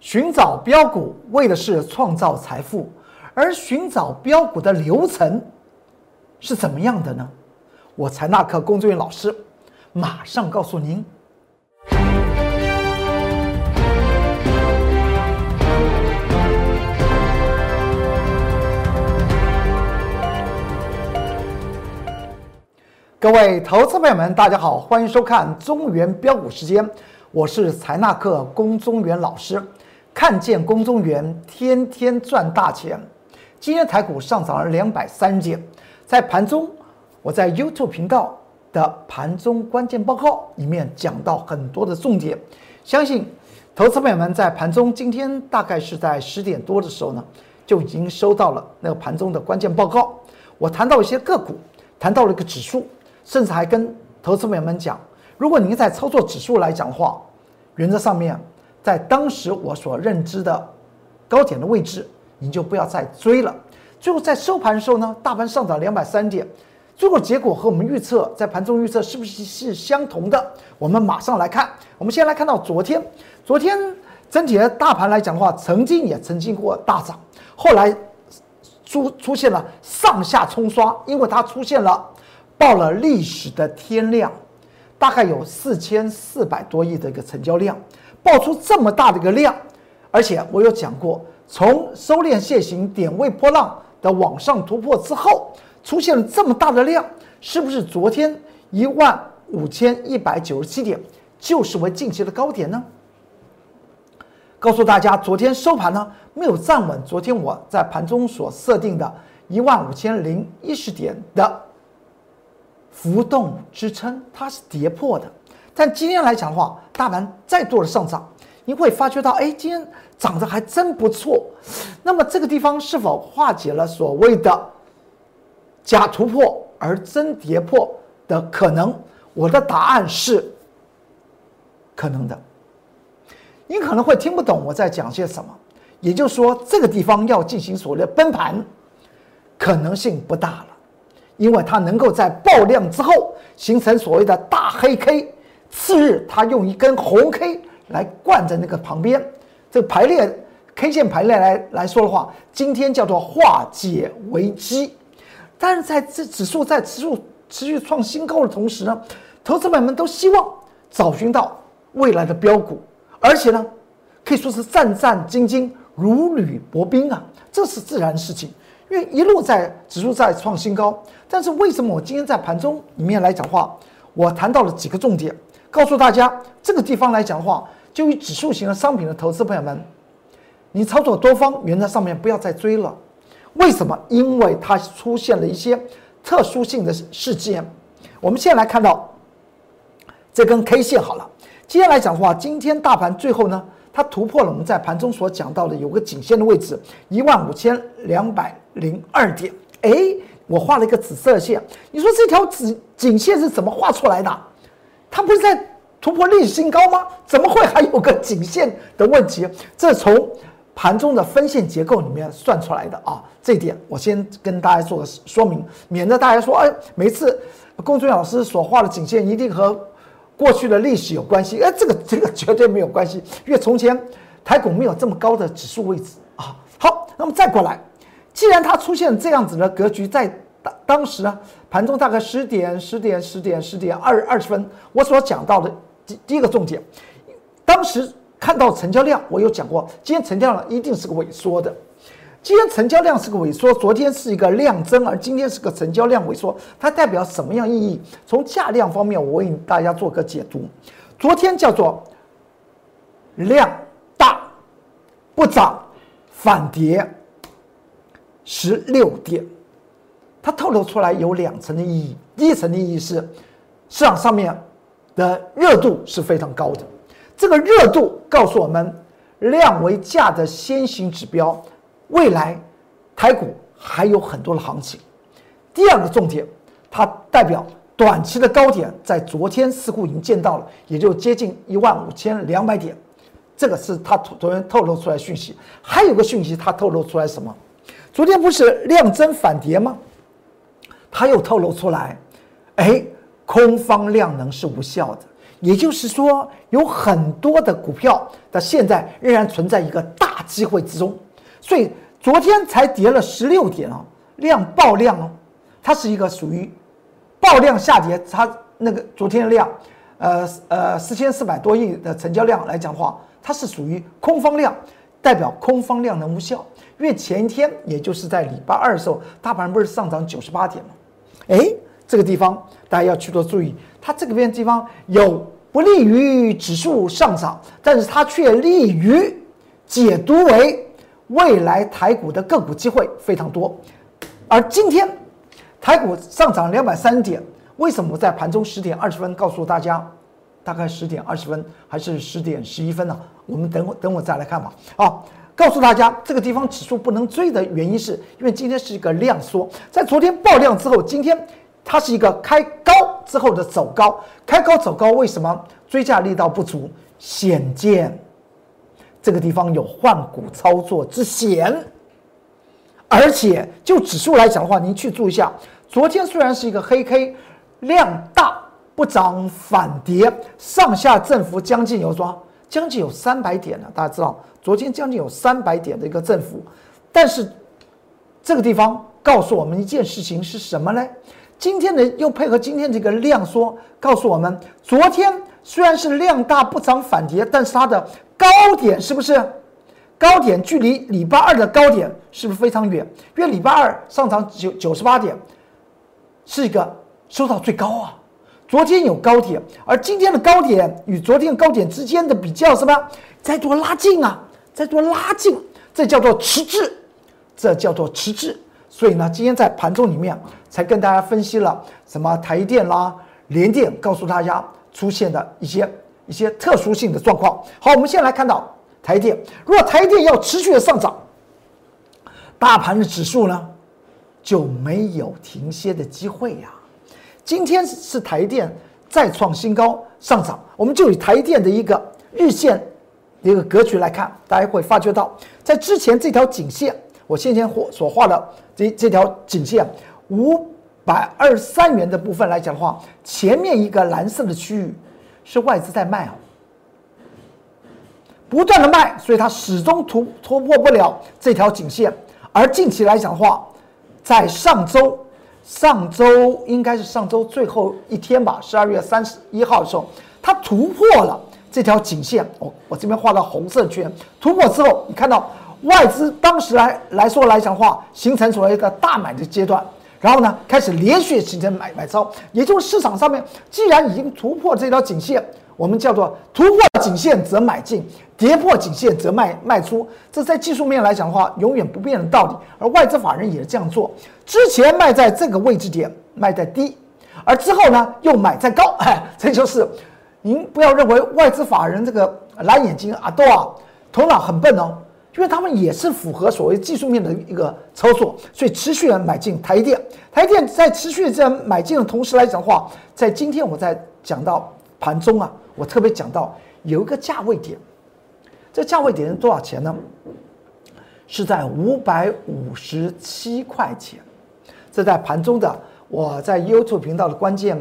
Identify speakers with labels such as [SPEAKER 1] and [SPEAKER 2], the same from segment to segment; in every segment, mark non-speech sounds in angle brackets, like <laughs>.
[SPEAKER 1] 寻找标股为的是创造财富，而寻找标股的流程是怎么样的呢？我财纳克工作人员老师马上告诉您。各位投资朋友们，大家好，欢迎收看中原标股时间，我是财纳克龚中原老师。看见龚中原，天天赚大钱。今天台股上涨了两百三十点，在盘中，我在 YouTube 频道的盘中关键报告里面讲到很多的重点，相信投资朋友们在盘中今天大概是在十点多的时候呢，就已经收到了那个盘中的关键报告。我谈到一些个股，谈到了一个指数。甚至还跟投资朋友们讲，如果您在操作指数来讲的话，原则上面，在当时我所认知的高点的位置，您就不要再追了。最后在收盘的时候呢，大盘上涨两百三点，最后结果和我们预测在盘中预测是不是是相同的？我们马上来看。我们先来看到昨天，昨天整体的大盘来讲的话，曾经也曾经过大涨，后来出出现了上下冲刷，因为它出现了。报了历史的天量，大概有四千四百多亿的一个成交量，爆出这么大的一个量，而且我有讲过，从收敛线型点位波浪的往上突破之后，出现了这么大的量，是不是昨天一万五千一百九十七点就是为近期的高点呢？告诉大家，昨天收盘呢没有站稳，昨天我在盘中所设定的一万五千零一十点的。浮动支撑它是跌破的，但今天来讲的话，大盘再度的上涨，你会发觉到，哎，今天涨得还真不错。那么这个地方是否化解了所谓的假突破而真跌破的可能？我的答案是可能的。你可能会听不懂我在讲些什么，也就是说，这个地方要进行所谓的崩盘，可能性不大了。因为它能够在爆量之后形成所谓的大黑 K，次日它用一根红 K 来灌在那个旁边，这个排列 K 线排列来来说的话，今天叫做化解危机。但是在这指数在持续持续创新高的同时呢，投资们们都希望找寻到未来的标股，而且呢，可以说是战战兢兢、如履薄冰啊，这是自然事情。因为一路在指数在创新高，但是为什么我今天在盘中里面来讲话，我谈到了几个重点，告诉大家这个地方来讲的话，就以指数型的商品的投资朋友们，你操作多方原则上面不要再追了。为什么？因为它出现了一些特殊性的事件。我们现在来看到这根 K 线好了，接下来讲的话，今天大盘最后呢？它突破了我们在盘中所讲到的有个颈线的位置一万五千两百零二点。哎，我画了一个紫色线，你说这条紫颈线是怎么画出来的？它不是在突破历史新高吗？怎么会还有个颈线的问题？这从盘中的分线结构里面算出来的啊。这一点我先跟大家做个说明，免得大家说，哎，每次龚俊老师所画的颈线一定和。过去的历史有关系，哎，这个这个绝对没有关系，因为从前台股没有这么高的指数位置啊。好，那么再过来，既然它出现这样子的格局，在当当时呢，盘中大概十点、十点、十点、十点二二十分，我所讲到的第第一个重点，当时看到成交量，我有讲过，今天成交量一定是个萎缩的。今天成交量是个萎缩，昨天是一个量增，而今天是个成交量萎缩，它代表什么样意义？从价量方面，我为大家做个解读。昨天叫做量大不涨反跌十六点，它透露出来有两层的意义。第一层的意义是市场上面的热度是非常高的，这个热度告诉我们量为价的先行指标。未来台股还有很多的行情。第二个重点，它代表短期的高点在昨天似乎已经见到了，也就接近一万五千两百点。这个是它昨天透露出来讯息。还有个讯息，它透露出来什么？昨天不是量增反跌吗？它又透露出来，哎，空方量能是无效的，也就是说，有很多的股票它现在仍然存在一个大机会之中，所以昨天才跌了十六点啊，量爆量哦，它是一个属于爆量下跌，它那个昨天量，呃呃四千四百多亿的成交量来讲的话，它是属于空方量，代表空方量能无效，因为前一天也就是在礼拜二的时候，大盘不是上涨九十八点吗？哎。这个地方大家要去做注意，它这个边地方有不利于指数上涨，但是它却利于解读为未来台股的个股机会非常多。而今天台股上涨两百三点，为什么在盘中十点二十分告诉大家？大概十点二十分还是十点十一分呢？我们等会等会再来看吧。啊，告诉大家这个地方指数不能追的原因是因为今天是一个量缩，在昨天爆量之后，今天。它是一个开高之后的走高，开高走高，为什么追价力道不足？显见这个地方有换股操作之嫌。而且就指数来讲的话，您去注意一下，昨天虽然是一个黑 K，量大不涨反跌，上下振幅将近有多将近有三百点呢。大家知道，昨天将近有三百点的一个振幅，但是这个地方告诉我们一件事情是什么呢？今天的又配合今天这个量缩，告诉我们，昨天虽然是量大不涨反跌，但是它的高点是不是高点距离礼拜二的高点是不是非常远？因为礼拜二上涨九九十八点，是一个收到最高啊。昨天有高点，而今天的高点与昨天高点之间的比较什么？在做拉近啊，在做拉近，这叫做迟滞，这叫做迟滞。所以呢，今天在盘中里面才跟大家分析了什么台电啦、联电，告诉大家出现的一些一些特殊性的状况。好，我们先来看到台电，如果台电要持续的上涨，大盘的指数呢就没有停歇的机会呀。今天是台电再创新高上涨，我们就以台电的一个日线一个格局来看，大家会发觉到，在之前这条颈线。我先前画所画的这这条颈线五百二十三元的部分来讲的话，前面一个蓝色的区域是外资在卖啊，不断的卖，所以它始终突突破不了这条颈线。而近期来讲的话，在上周上周应该是上周最后一天吧，十二月三十一号的时候，它突破了这条颈线。我我这边画了红色圈，突破之后，你看到。外资当时来来说来讲话，形成所谓一个大买的阶段，然后呢，开始连续形成买买超，也就是市场上面既然已经突破这条颈线，我们叫做突破颈线则买进，跌破颈线则卖卖出，这在技术面来讲的话，永远不变的道理。而外资法人也是这样做，之前卖在这个位置点，卖在低，而之后呢又买在高，哎，<laughs> 这就是您不要认为外资法人这个蓝眼睛啊，都啊头脑很笨哦。因为他们也是符合所谓技术面的一个操作，所以持续的买进台电。台电在持续这样买进的同时来讲的话，在今天我在讲到盘中啊，我特别讲到有一个价位点，这价位点是多少钱呢？是在五百五十七块钱。这在盘中的我在 YouTube 频道的关键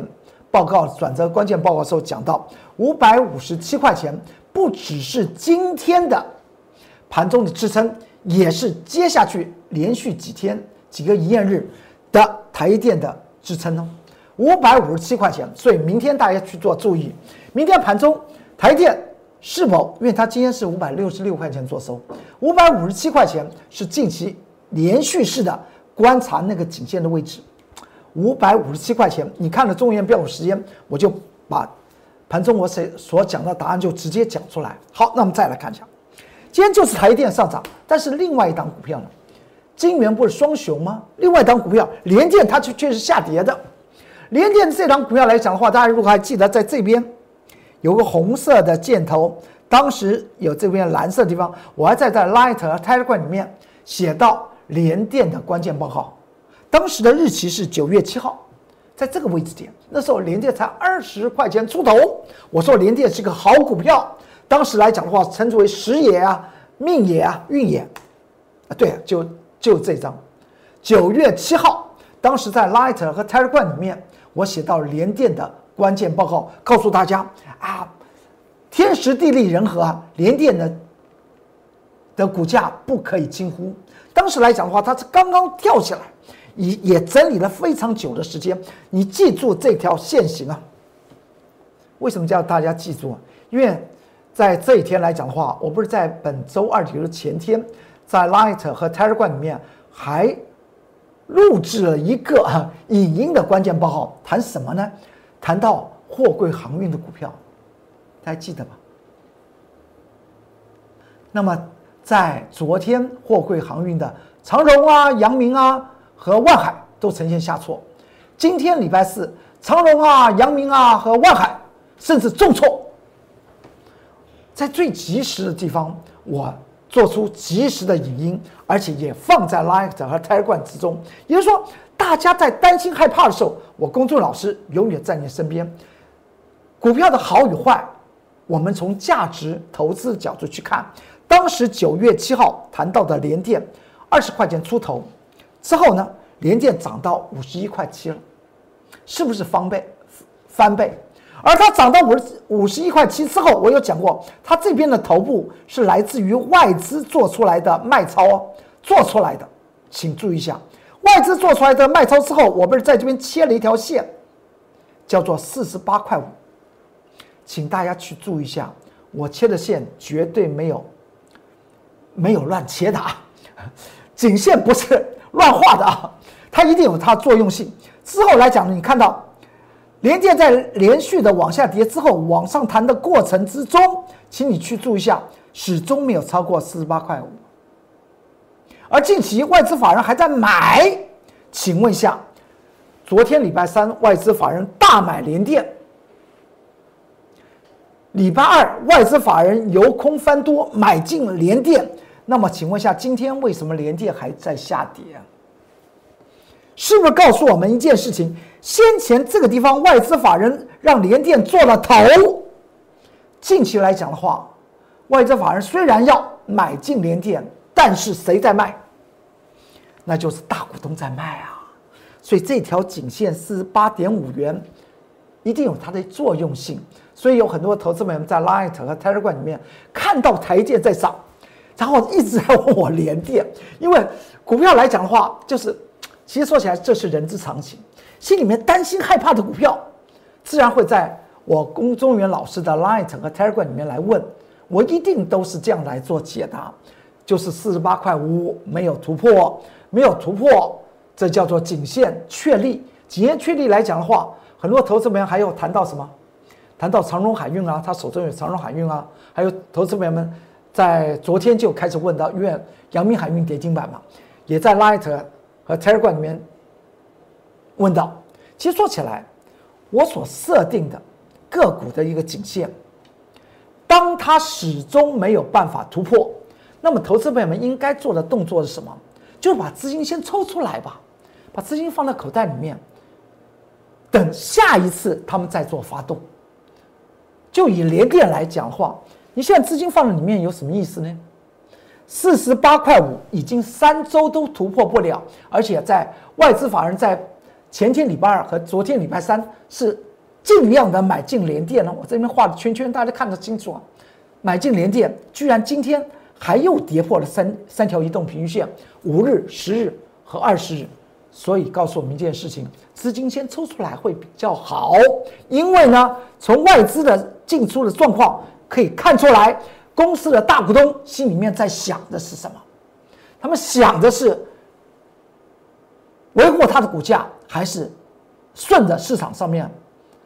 [SPEAKER 1] 报告转折关键报告时候讲到，五百五十七块钱不只是今天的。盘中的支撑也是接下去连续几天几个营业日的台积电的支撑哦，五百五十七块钱。所以明天大家去做注意，明天盘中台电是否？因为它今天是五百六十六块钱做收，五百五十七块钱是近期连续式的观察那个颈线的位置。五百五十七块钱，你看了中原标股时间，我就把盘中我所所讲的答案就直接讲出来。好，那我们再来看一下。今天就是台电上涨，但是另外一档股票呢？金元不是双雄吗？另外一档股票联电它却却是下跌的。联电这张股票来讲的话，大家如果还记得，在这边有个红色的箭头，当时有这边蓝色的地方，我还在在 Light 和 Telegram 里面写到联电的关键报告，当时的日期是九月七号，在这个位置点，那时候联电才二十块钱出头，我说联电是个好股票。当时来讲的话，称之为时也啊、命也啊、运也。啊，对，就就这张，九月七号，当时在 Light 和 Telegram 里面，我写到联电的关键报告，告诉大家啊，天时地利人和啊，联电的的股价不可以轻忽。当时来讲的话，它是刚刚跳起来，也也整理了非常久的时间。你记住这条线型啊。为什么叫大家记住啊？因为在这一天来讲的话，我不是在本周二，也就是前天，在 Light 和 Telegram 里面还录制了一个啊 <laughs> 影音的关键报告，谈什么呢？谈到货柜航运的股票，大家记得吧？那么在昨天，货柜航运的长荣啊、阳明啊和万海都呈现下挫。今天礼拜四，长荣啊、阳明啊和万海。甚至重挫，在最及时的地方，我做出及时的影音，而且也放在 Light 和 Telegram 之中。也就是说，大家在担心害怕的时候，我公众老师永远在你身边。股票的好与坏，我们从价值投资角度去看。当时九月七号谈到的联电二十块钱出头之后呢，联电涨到五十一块七了，是不是翻倍？翻倍？而它涨到五十五十一块七之后，我有讲过，它这边的头部是来自于外资做出来的卖超哦，做出来的，请注意一下，外资做出来的卖超之后，我不是在这边切了一条线，叫做四十八块五，请大家去注意一下，我切的线绝对没有没有乱切的啊，颈线不是乱画的啊，它一定有它作用性。之后来讲，你看到。连电在连续的往下跌之后，往上弹的过程之中，请你去注意一下，始终没有超过四十八块五。而近期外资法人还在买，请问下，昨天礼拜三外资法人大买连电，礼拜二外资法人由空翻多买进连电，那么请问下，今天为什么连电还在下跌啊？是不是告诉我们一件事情？先前这个地方外资法人让联电做了头，近期来讲的话，外资法人虽然要买进联电，但是谁在卖？那就是大股东在卖啊。所以这条颈线四十八点五元，一定有它的作用性。所以有很多投资们在 Light 和 Telegram 里面看到台阶在涨，然后一直在问我联电，因为股票来讲的话，就是其实说起来这是人之常情。心里面担心害怕的股票，自然会在我龚中原老师的 Light 和 Telegram 里面来问，我一定都是这样来做解答，就是四十八块五没有突破，没有突破，这叫做颈线确立。颈线确立来讲的话，很多投资朋友还有谈到什么？谈到长荣海运啊，他手中有长荣海运啊，还有投资朋友们在昨天就开始问到，因为阳明海运跌停板嘛，也在 Light 和 Telegram 里面。问到：“其实说起来，我所设定的个股的一个颈线，当它始终没有办法突破，那么投资朋友们应该做的动作是什么？就是把资金先抽出来吧，把资金放在口袋里面，等下一次他们再做发动。就以联电来讲话，你现在资金放在里面有什么意思呢？四十八块五已经三周都突破不了，而且在外资法人在。前天礼拜二和昨天礼拜三是尽量的买进联电了。我这边画的圈圈，大家看得清楚啊。买进联电，居然今天还又跌破了三三条移动平均线，五日、十日和二十日。所以告诉我们一件事情：资金先抽出来会比较好。因为呢，从外资的进出的状况可以看出来，公司的大股东心里面在想的是什么？他们想的是。维护它的股价，还是顺着市场上面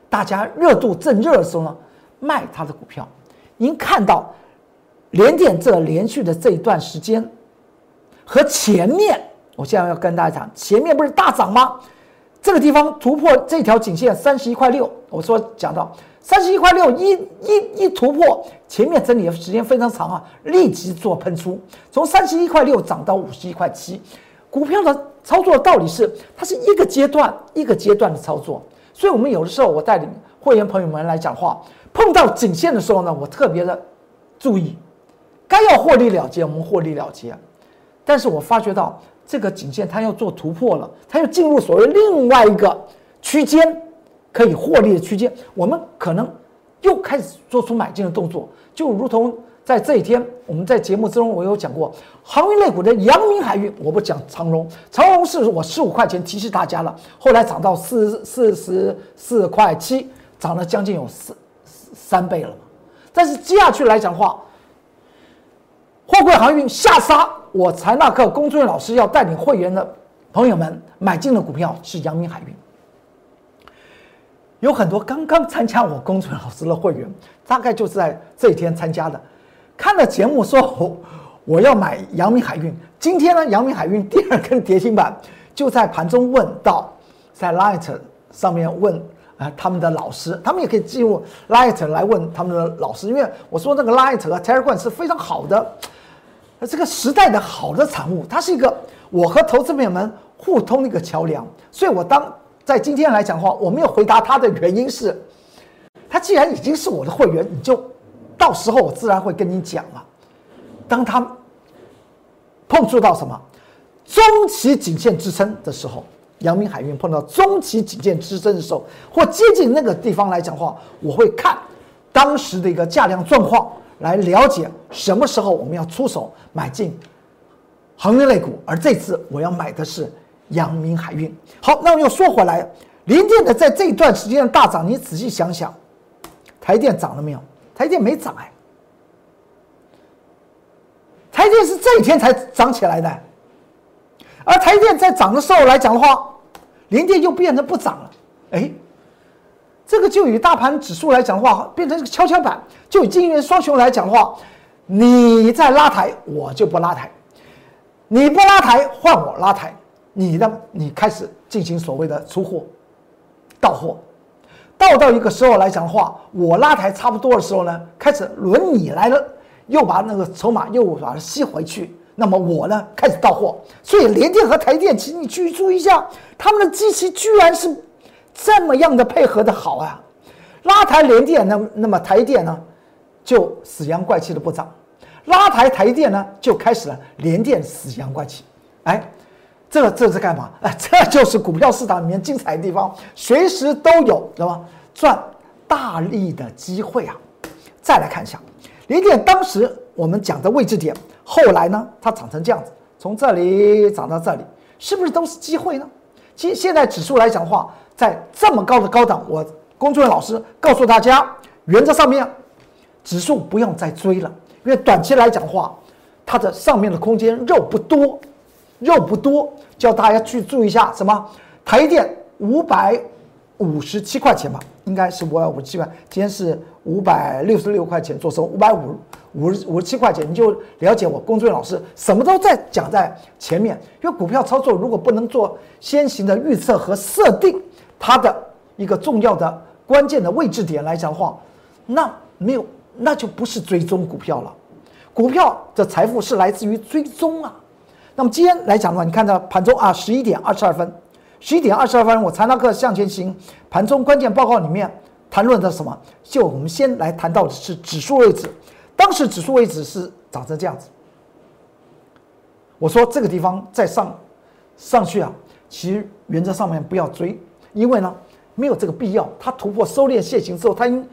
[SPEAKER 1] 大家热度正热的时候呢，卖它的股票。您看到连电这连续的这一段时间和前面，我现在要跟大家讲，前面不是大涨吗？这个地方突破这条颈线三十一块六，我说讲到三十一块六一一一突破，前面整理的时间非常长啊，立即做喷出，从三十一块六涨到五十一块七，股票的。操作的道理是，它是一个阶段一个阶段的操作，所以我们有的时候我带领会员朋友们来讲话，碰到颈线的时候呢，我特别的注意，该要获利了结，我们获利了结，但是我发觉到这个颈线它要做突破了，它要进入所谓另外一个区间，可以获利的区间，我们可能又开始做出买进的动作，就如同在这一天，我们在节目之中我有讲过，航运类股的阳明海运，我不讲长荣，长荣是我十五块钱提示大家了，后来涨到四四十四块七，涨了将近有四三倍了。但是接下去来讲的话，货柜航运下杀，我财纳克龚俊老师要带领会员的朋友们买进的股票是阳明海运。有很多刚刚参加我龚俊老师的会员，大概就是在这一天参加的，看了节目说我我要买阳明海运。今天呢，阳明海运第二根跌停板，就在盘中问到，在 Light 上面问啊他们的老师，他们也可以进入 Light 来问他们的老师，因为我说那个 Light 和 Telegram 是非常好的。这个时代的好的产物，它是一个我和投资朋友们互通的一个桥梁。所以，我当在今天来讲的话，我没有回答他的原因是，他既然已经是我的会员，你就到时候我自然会跟你讲了。当他碰触到什么中期颈线支撑的时候，阳明海运碰到中期颈线支撑的时候，或接近那个地方来讲的话，我会看当时的一个价量状况。来了解什么时候我们要出手买进航运类股，而这次我要买的是阳明海运。好，那我又说回来，联电的在这一段时间的大涨，你仔细想想，台电涨了没有？台电没涨哎，台电是这一天才涨起来的，而台电在涨的时候来讲的话，联电又变成不涨了，哎。这个就以大盘指数来讲的话，变成一个跷跷板；就以金元双雄来讲的话，你在拉抬，我就不拉抬；你不拉抬，换我拉抬。你的你开始进行所谓的出货、到货，到到一个时候来讲的话，我拉抬差不多的时候呢，开始轮你来了，又把那个筹码又把它吸回去。那么我呢，开始到货。所以联电和台电，请你去注意一下，他们的机器居然是。这么样的配合的好啊，拉抬联电，那那么台电呢，就死阳怪气的不涨；拉抬台电呢，就开始了联电死阳怪气。哎，这这是干嘛？哎，<laughs> 这就是股票市场里面精彩的地方，随时都有什么赚大利的机会啊！再来看一下联电，当时我们讲的位置点，后来呢，它涨成这样子，从这里涨到这里，是不是都是机会呢？其现在指数来讲的话。在这么高的高档，我工作人员老师告诉大家，原则上面，指数不用再追了，因为短期来讲的话，它的上面的空间肉不多，肉不多，叫大家去注意一下什么？台电五百五十七块钱吧，应该是五百五十七块，今天是五百六十六块钱做收，五百五五五十七块钱，你就了解我工作人员老师什么都在讲在前面，因为股票操作如果不能做先行的预测和设定。它的一个重要的关键的位置点来讲的话，那没有，那就不是追踪股票了。股票的财富是来自于追踪啊。那么今天来讲的话，你看到盘中啊，十一点二十二分，十一点二十二分，我财纳克向前行盘中关键报告里面谈论的什么？就我们先来谈到的是指数位置，当时指数位置是长成这样子。我说这个地方再上上去啊，其实原则上面不要追。因为呢，没有这个必要。它突破收敛线形之后，它已经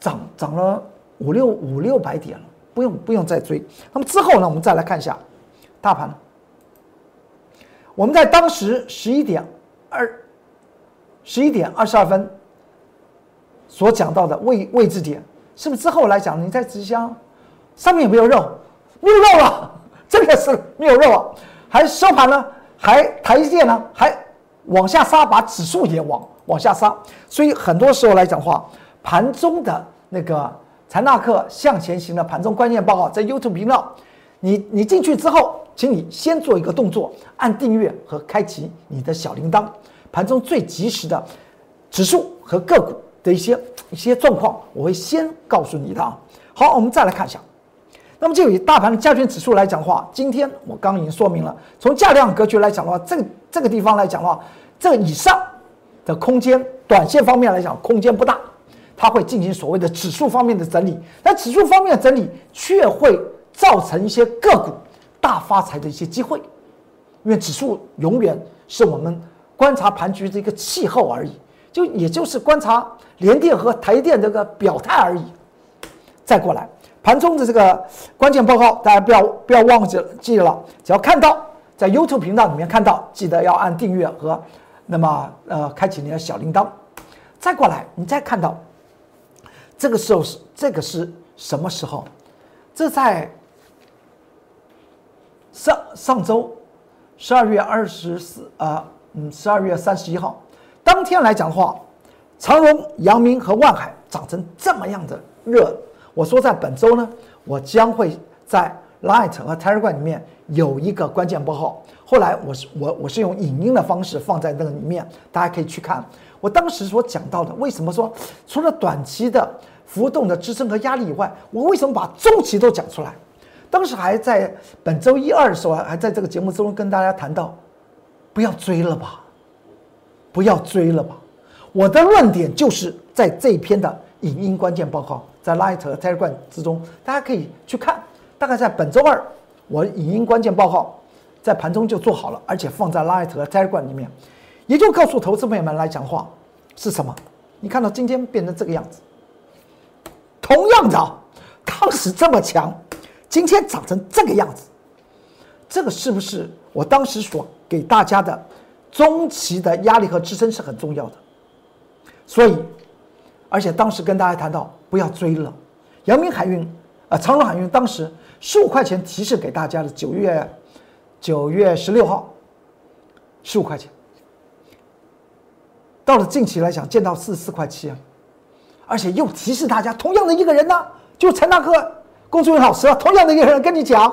[SPEAKER 1] 涨涨了五六五六百点了，不用不用再追。那么之后呢，我们再来看一下大盘。我们在当时十一点二十一点二十二分所讲到的位位置点，是不是之后来讲？你在直销上面有没有肉？没有肉了，真的是没有肉啊！还收盘呢？还台阶呢？还？往下杀，把指数也往往下杀，所以很多时候来讲话，盘中的那个财纳克向前行的盘中关键报告在 YouTube 频道，你你进去之后，请你先做一个动作，按订阅和开启你的小铃铛，盘中最及时的指数和个股的一些一些状况，我会先告诉你的啊。好，我们再来看一下。那么就以大盘的加权指数来讲的话，今天我刚已经说明了，从价量格局来讲的话，这这个地方来讲的话，这以上的空间，短线方面来讲空间不大，它会进行所谓的指数方面的整理，但指数方面的整理却会造成一些个股大发财的一些机会，因为指数永远是我们观察盘局的一个气候而已，就也就是观察联电和台电这个表态而已。再过来，盘中的这个关键报告，大家不要不要忘记记了，只要看到在 YouTube 频道里面看到，记得要按订阅和那么呃开启你的小铃铛。再过来，你再看到这个时候是这个是什么时候？这在上上周十二月二十四啊，嗯，十二月三十一号当天来讲的话，长荣、阳明和万海涨成这么样的热。我说在本周呢，我将会在 Light 和 Telegram 里面有一个关键报号。后来我是我我是用影音的方式放在那个里面，大家可以去看。我当时所讲到的，为什么说除了短期的浮动的支撑和压力以外，我为什么把中期都讲出来？当时还在本周一二的时候，还在这个节目中跟大家谈到，不要追了吧，不要追了吧。我的论点就是在这一篇的影音关键报告，在 Light 和 Telegram 之中，大家可以去看。大概在本周二，我影音关键报告在盘中就做好了，而且放在 Light 和 Telegram 里面。也就告诉投资朋友们来讲话是什么？你看到今天变成这个样子，同样的，当时这么强，今天长成这个样子，这个是不是我当时所给大家的中期的压力和支撑是很重要的？所以，而且当时跟大家谈到不要追了，阳明海运啊，长荣海运当时十五块钱提示给大家的九月九月十六号，十五块钱。到了近期来讲，见到四十四块七啊，而且又提示大家，同样的一个人呢，就陈大哥、龚作员老师，同样的一个人跟你讲，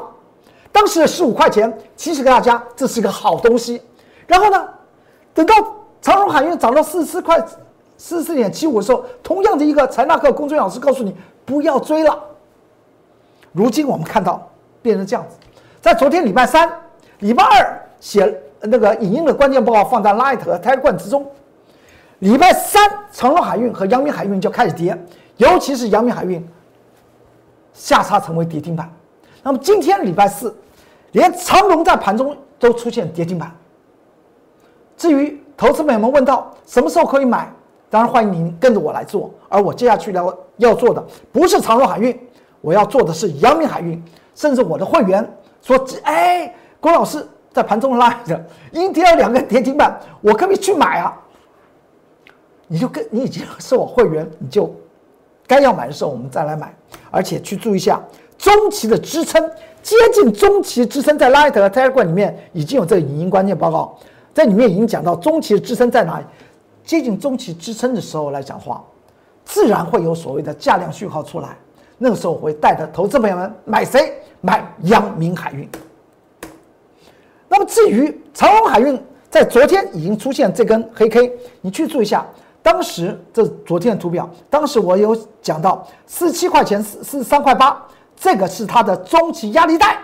[SPEAKER 1] 当时的十五块钱提示给大家，这是个好东西。然后呢，等到长荣海运涨到四十四块四十四点七五的时候，同样的一个陈大哥、龚作员老师告诉你不要追了。如今我们看到变成这样子，在昨天礼拜三、礼拜二写那个影音的关键报告放在 Light 和 Telegram 之中。礼拜三，长荣海运和阳明海运就开始跌，尤其是阳明海运下杀成为跌停板。那么今天礼拜四，连长龙在盘中都出现跌停板。至于投资朋友们问到什么时候可以买，当然欢迎您跟着我来做。而我接下去要要做的不是长荣海运，我要做的是阳明海运，甚至我的会员说：“哎，郭老师在盘中拉着阴天两个跌停板，我可不可以去买啊？”你就跟你已经是我会员，你就该要买的时候我们再来买，而且去注意一下中期的支撑，接近中期支撑在 Light 和 Telegram 里面已经有这个影音关键报告，在里面已经讲到中期的支撑在哪里，接近中期支撑的时候来讲话，自然会有所谓的价量讯号出来，那个时候我会带着投资朋友们买谁？买阳明海运。那么至于长荣海运，在昨天已经出现这根黑 K，你去注意一下。当时这昨天的图表，当时我有讲到四七块钱四四十三块八，这个是它的中期压力带。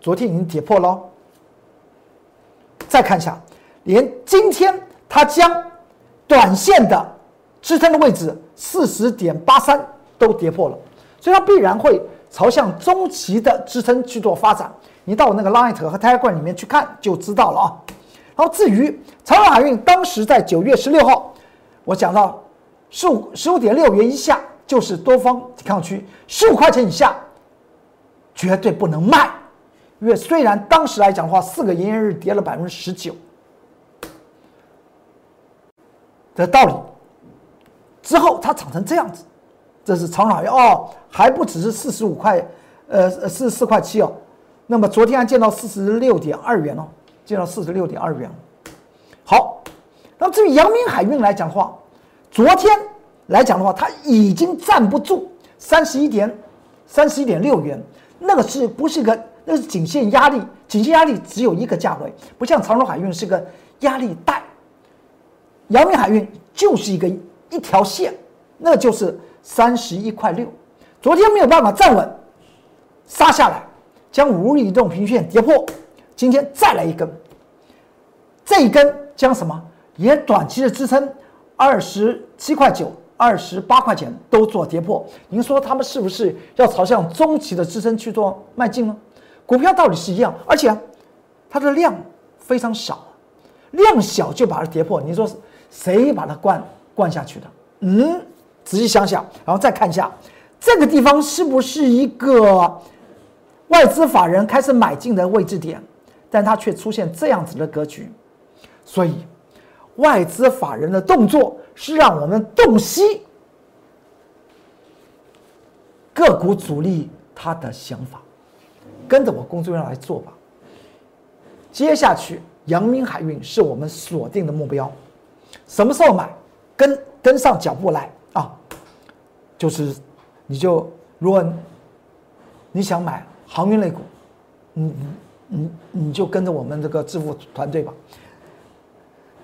[SPEAKER 1] 昨天已经跌破了。再看一下，连今天它将短线的支撑的位置四十点八三都跌破了，所以它必然会朝向中期的支撑去做发展。你到我那个 Light 和 Telegram 里面去看就知道了啊。然后至于长荣海运，当时在九月十六号，我讲到十五十五点六元以下就是多方抵抗区，十五块钱以下绝对不能卖。因为虽然当时来讲的话，四个营业日跌了百分之十九的道理，之后它涨成这样子，这是长海运哦，还不只是四十五块，呃，四十四块七哦，那么昨天还见到四十六点二元哦。降到四十六点二元，好，那么至于阳明海运来讲的话，昨天来讲的话，它已经站不住三十一点三十一点六元，那个是不是一个？那是颈线压力，颈线压力只有一个价位，不像长荣海运是个压力带，阳明海运就是一个一条线，那就是三十一块六，昨天没有办法站稳，杀下来，将五日移动平均线跌破。今天再来一根，这一根将什么？也短期的支撑，二十七块九、二十八块钱都做跌破。您说他们是不是要朝向中期的支撑去做迈进呢？股票道理是一样，而且它的量非常少，量小就把它跌破。你说谁把它灌灌下去的？嗯，仔细想想，然后再看一下这个地方是不是一个外资法人开始买进的位置点，但它却出现这样子的格局，所以外资法人的动作是让我们洞悉个股主力他的想法，跟着我工作人员来做吧。接下去，阳明海运是我们锁定的目标。什么时候买？跟跟上脚步来啊！就是你就如果你想买航运类股，你你你就跟着我们这个致富团队吧。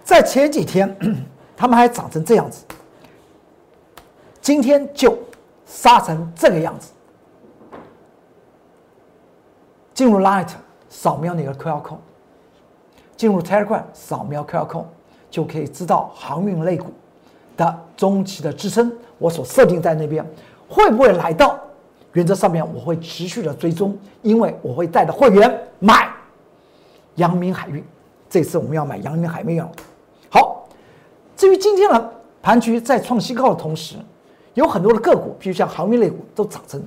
[SPEAKER 1] 在前几天，<clears throat> 他们还涨成这样子，今天就杀成这个样子。进入 Light 扫描那个 QR code，进入 Telegram 扫描 QR code，就可以知道航运类股的中期的支撑，我所设定在那边会不会来到？原则上面我会持续的追踪，因为我会带着会员买阳明海运。这次我们要买阳明海运哦。好，至于今天呢，盘局在创新高的同时，有很多的个股，比如像航运类股都涨成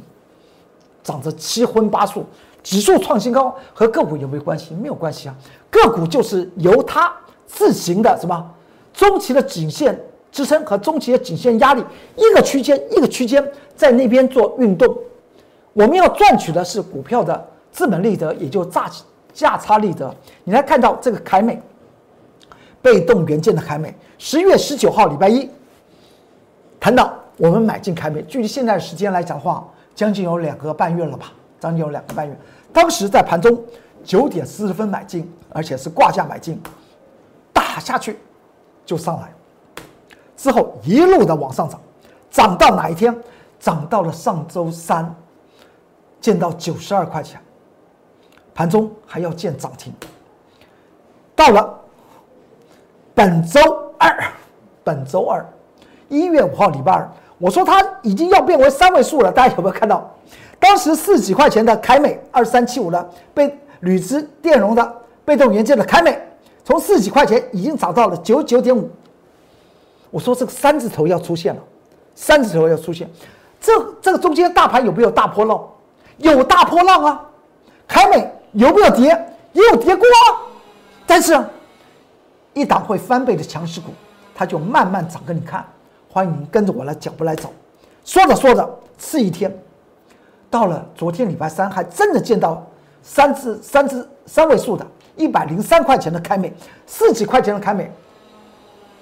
[SPEAKER 1] 涨着七荤八素。指数创新高和个股有没有关系？没有关系啊，个股就是由它自行的什么中期的颈线支撑和中期的颈线压力一个区间一个区间在那边做运动。我们要赚取的是股票的资本利得，也就价价差利得。你来看到这个凯美被动元件的凯美，十月十九号礼拜一谈到我们买进凯美，距离现在时间来讲的话，将近有两个半月了吧，将近有两个半月。当时在盘中九点四十分买进，而且是挂价买进，打下去就上来，之后一路的往上涨，涨到哪一天？涨到了上周三，见到九十二块钱，盘中还要见涨停。到了本周二，本周二一月五号礼拜二，我说它已经要变为三位数了，大家有没有看到？当时四几块钱的凯美二三七五呢被铝资电容的被动元件的凯美，从四几块钱已经涨到了九九点五。我说这个三字头要出现了，三字头要出现，这这个中间大盘有没有大波浪？有大波浪啊！凯美有没有跌？也有跌过啊！但是，一档会翻倍的强势股，它就慢慢涨给你看。欢迎跟着我的脚步来走。说着说着，次一天。到了昨天礼拜三，还真的见到三只三只三位数的，一百零三块钱的凯美，四几块钱的凯美，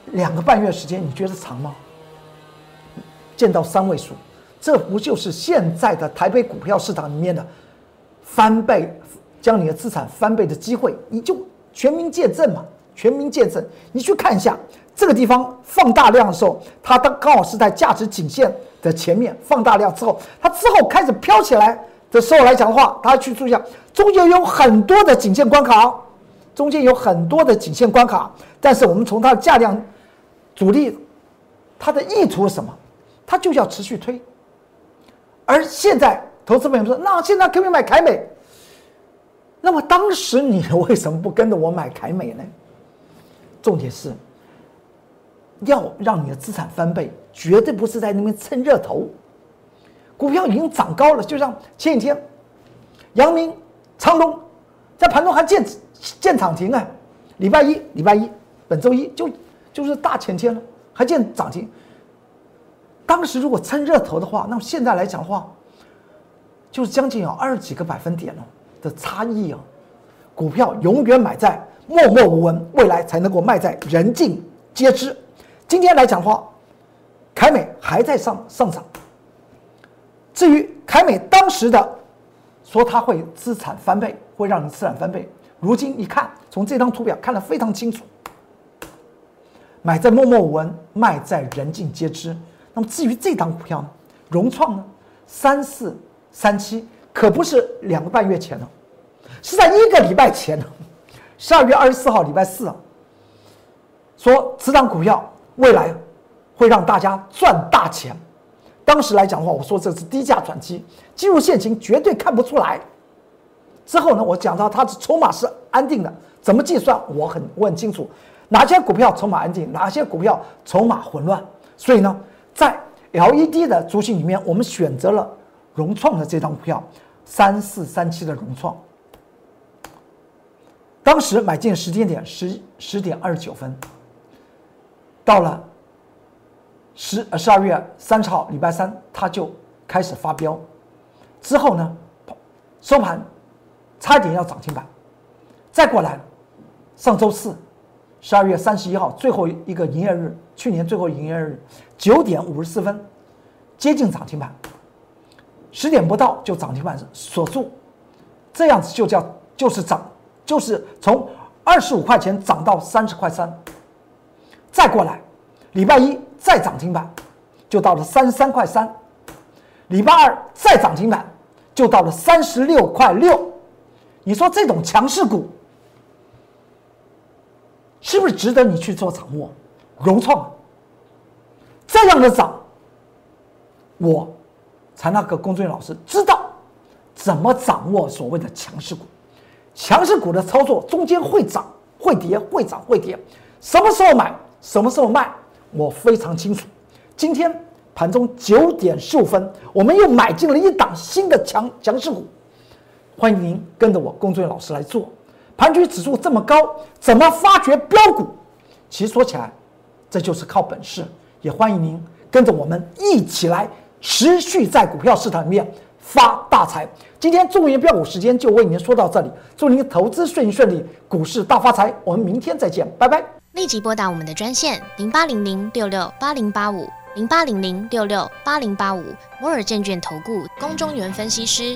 [SPEAKER 1] 两个半月时间，你觉得长吗？见到三位数，这不就是现在的台北股票市场里面的翻倍，将你的资产翻倍的机会？你就全民见证嘛，全民见证，你去看一下这个地方放大量的时候，它当刚好是在价值颈线。的前面放大量之后，它之后开始飘起来的时候来讲的话，大家去注意一下，中间有很多的颈线关卡，中间有很多的颈线关卡。但是我们从它的价量主力，它的意图是什么？它就是要持续推。而现在投资朋友说，那现在可以买凯美？那么当时你为什么不跟着我买凯美呢？重点是。要让你的资产翻倍，绝对不是在那边蹭热头。股票已经涨高了，就像前几天，阳明、长隆在盘中还建建涨停啊！礼拜一、礼拜一，本周一就就是大前天了，还建涨停。当时如果蹭热头的话，那么现在来讲的话，就是将近有二十几个百分点了的差异啊！股票永远买在默默无闻，未来才能够卖在人尽皆知。今天来讲的话，凯美还在上上涨。至于凯美当时的说它会资产翻倍，会让你资产翻倍，如今一看，从这张图表看得非常清楚。买在默默无闻，卖在人尽皆知。那么至于这档股票呢？融创呢？三四三七可不是两个半月前了，是在一个礼拜前呢。十二月二十四号礼拜四啊，说此档股票。未来会让大家赚大钱。当时来讲的话，我说这是低价转机，进入现行绝对看不出来。之后呢，我讲到它的筹码是安定的，怎么计算我很我很清楚。哪些股票筹码安静，哪些股票筹码混乱。所以呢，在 LED 的族群里面，我们选择了融创的这张股票，三四三七的融创。当时买进时间点十十点二十九分，到了十呃十二月三十号礼拜三，它就开始发飙，之后呢，收盘差点要涨停板，再过来，上周四十二月三十一号最后一个营业日，去年最后营业日九点五十四分，接近涨停板，十点不到就涨停板锁住，这样子就叫就是涨。就是从二十五块钱涨到三十块三，再过来，礼拜一再涨停板，就到了三十三块三，礼拜二再涨停板，就到了三十六块六。你说这种强势股是不是值得你去做掌握？融创这样的涨，我才那个工作老师知道怎么掌握所谓的强势股。强势股的操作中间会涨会跌会涨会跌，什么时候买什么时候卖，我非常清楚。今天盘中九点十五分，我们又买进了一档新的强强势股，欢迎您跟着我工作老师来做。盘局指数这么高，怎么发掘标股？其实说起来，这就是靠本事。也欢迎您跟着我们一起来持续在股票市场里面。发大财！今天中原标股时间就为您说到这里，祝您投资顺顺利，股市大发财！我们明天再见，拜拜！
[SPEAKER 2] 立即拨打我们的专线零八零零六六八零八五零八零零六六八零八五摩尔证券投顾龚中原分析师。